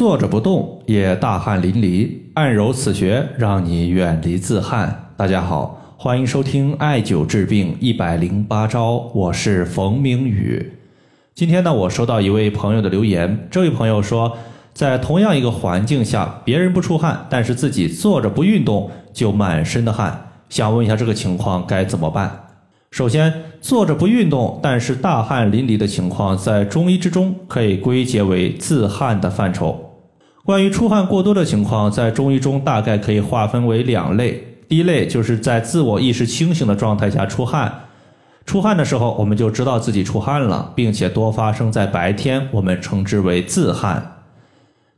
坐着不动也大汗淋漓，按揉此穴让你远离自汗。大家好，欢迎收听艾灸治病一百零八招，我是冯明宇。今天呢，我收到一位朋友的留言，这位朋友说，在同样一个环境下，别人不出汗，但是自己坐着不运动就满身的汗，想问一下这个情况该怎么办？首先，坐着不运动，但是大汗淋漓的情况，在中医之中可以归结为自汗的范畴。关于出汗过多的情况，在中医中大概可以划分为两类。第一类就是在自我意识清醒的状态下出汗，出汗的时候我们就知道自己出汗了，并且多发生在白天，我们称之为自汗。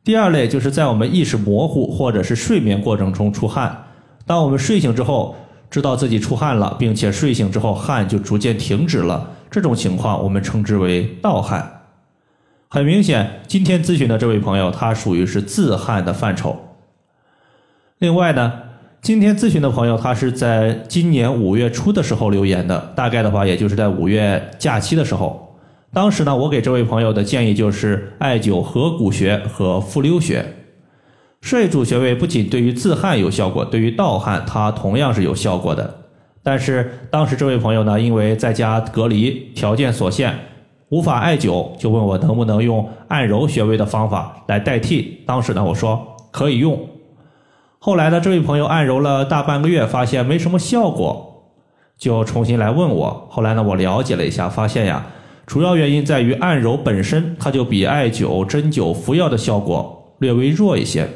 第二类就是在我们意识模糊或者是睡眠过程中出汗，当我们睡醒之后。知道自己出汗了，并且睡醒之后汗就逐渐停止了，这种情况我们称之为盗汗。很明显，今天咨询的这位朋友他属于是自汗的范畴。另外呢，今天咨询的朋友他是在今年五月初的时候留言的，大概的话也就是在五月假期的时候。当时呢，我给这位朋友的建议就是艾灸合谷穴和复溜穴。这组穴位不仅对于自汗有效果，对于盗汗它同样是有效果的。但是当时这位朋友呢，因为在家隔离，条件所限，无法艾灸，就问我能不能用按揉穴位的方法来代替。当时呢，我说可以用。后来呢，这位朋友按揉了大半个月，发现没什么效果，就重新来问我。后来呢，我了解了一下，发现呀，主要原因在于按揉本身它就比艾灸、针灸、服药的效果略微弱一些。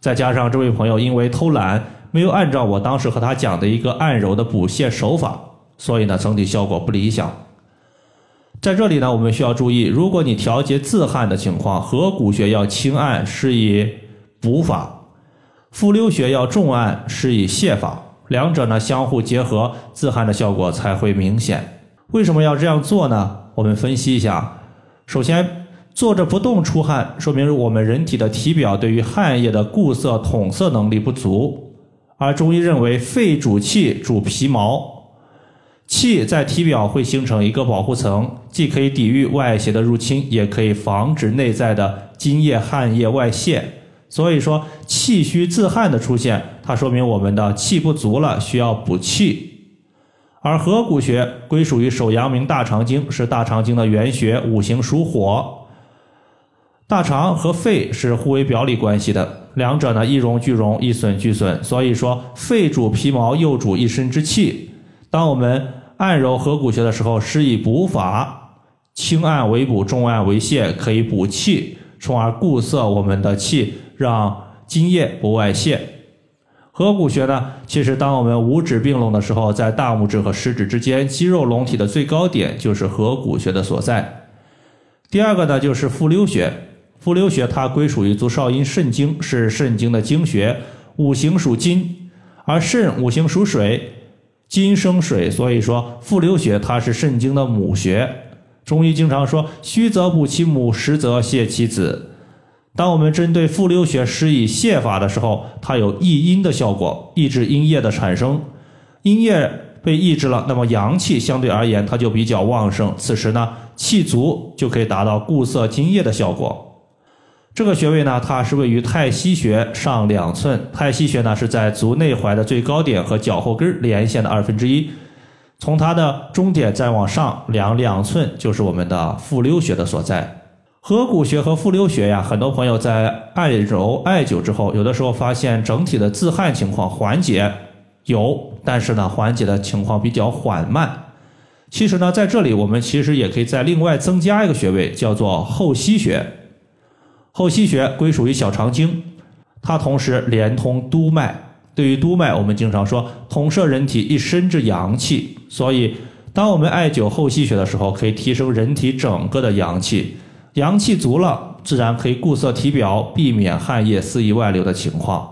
再加上这位朋友因为偷懒，没有按照我当时和他讲的一个按揉的补泻手法，所以呢整体效果不理想。在这里呢，我们需要注意，如果你调节自汗的情况，合谷穴要轻按，是以补法；复溜穴要重按，是以泻法。两者呢相互结合，自汗的效果才会明显。为什么要这样做呢？我们分析一下，首先。坐着不动出汗，说明我们人体的体表对于汗液的固色统色能力不足。而中医认为，肺主气，主皮毛，气在体表会形成一个保护层，既可以抵御外邪的入侵，也可以防止内在的津液、汗液外泄。所以说，气虚自汗的出现，它说明我们的气不足了，需要补气。而合谷穴归属于手阳明大肠经，是大肠经的原穴，五行属火。大肠和肺是互为表里关系的，两者呢一荣俱荣，一损俱损。所以说，肺主皮毛，又主一身之气。当我们按揉合谷穴的时候，施以补法，轻按为补，重按为泻，可以补气，从而固涩我们的气，让津液不外泄。合谷穴呢，其实当我们五指并拢的时候，在大拇指和食指之间，肌肉隆起的最高点就是合谷穴的所在。第二个呢，就是复溜穴。复溜穴它归属于足少阴肾经，是肾经的经穴，五行属金，而肾五行属水，金生水，所以说复溜穴它是肾经的母穴。中医经常说虚则补其母，实则泻其子。当我们针对复溜穴施以泻法的时候，它有益阴的效果，抑制阴液的产生，阴液被抑制了，那么阳气相对而言它就比较旺盛，此时呢气足就可以达到固涩津液的效果。这个穴位呢，它是位于太溪穴上两寸。太溪穴呢是在足内踝的最高点和脚后跟连线的二分之一。从它的中点再往上量两寸，就是我们的复溜穴的所在。合谷穴和复溜穴呀，很多朋友在艾揉艾灸之后，有的时候发现整体的自汗情况缓解有，但是呢，缓解的情况比较缓慢。其实呢，在这里我们其实也可以再另外增加一个穴位，叫做后溪穴。后溪穴归属于小肠经，它同时连通督脉。对于督脉，我们经常说统摄人体一身之阳气。所以，当我们艾灸后溪穴的时候，可以提升人体整个的阳气。阳气足了，自然可以固涩体表，避免汗液肆意外流的情况。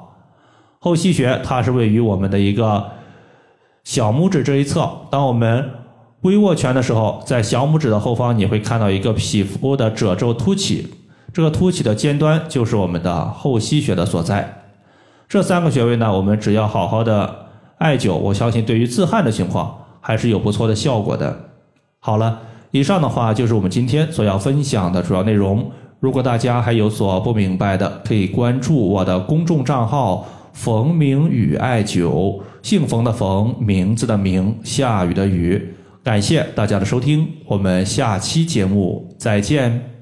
后溪穴它是位于我们的一个小拇指这一侧。当我们微握拳的时候，在小拇指的后方，你会看到一个皮肤的褶皱凸起。这个凸起的尖端就是我们的后溪穴的所在。这三个穴位呢，我们只要好好的艾灸，我相信对于自汗的情况还是有不错的效果的。好了，以上的话就是我们今天所要分享的主要内容。如果大家还有所不明白的，可以关注我的公众账号“冯明宇艾灸”，姓冯的冯，名字的名，下雨的雨。感谢大家的收听，我们下期节目再见。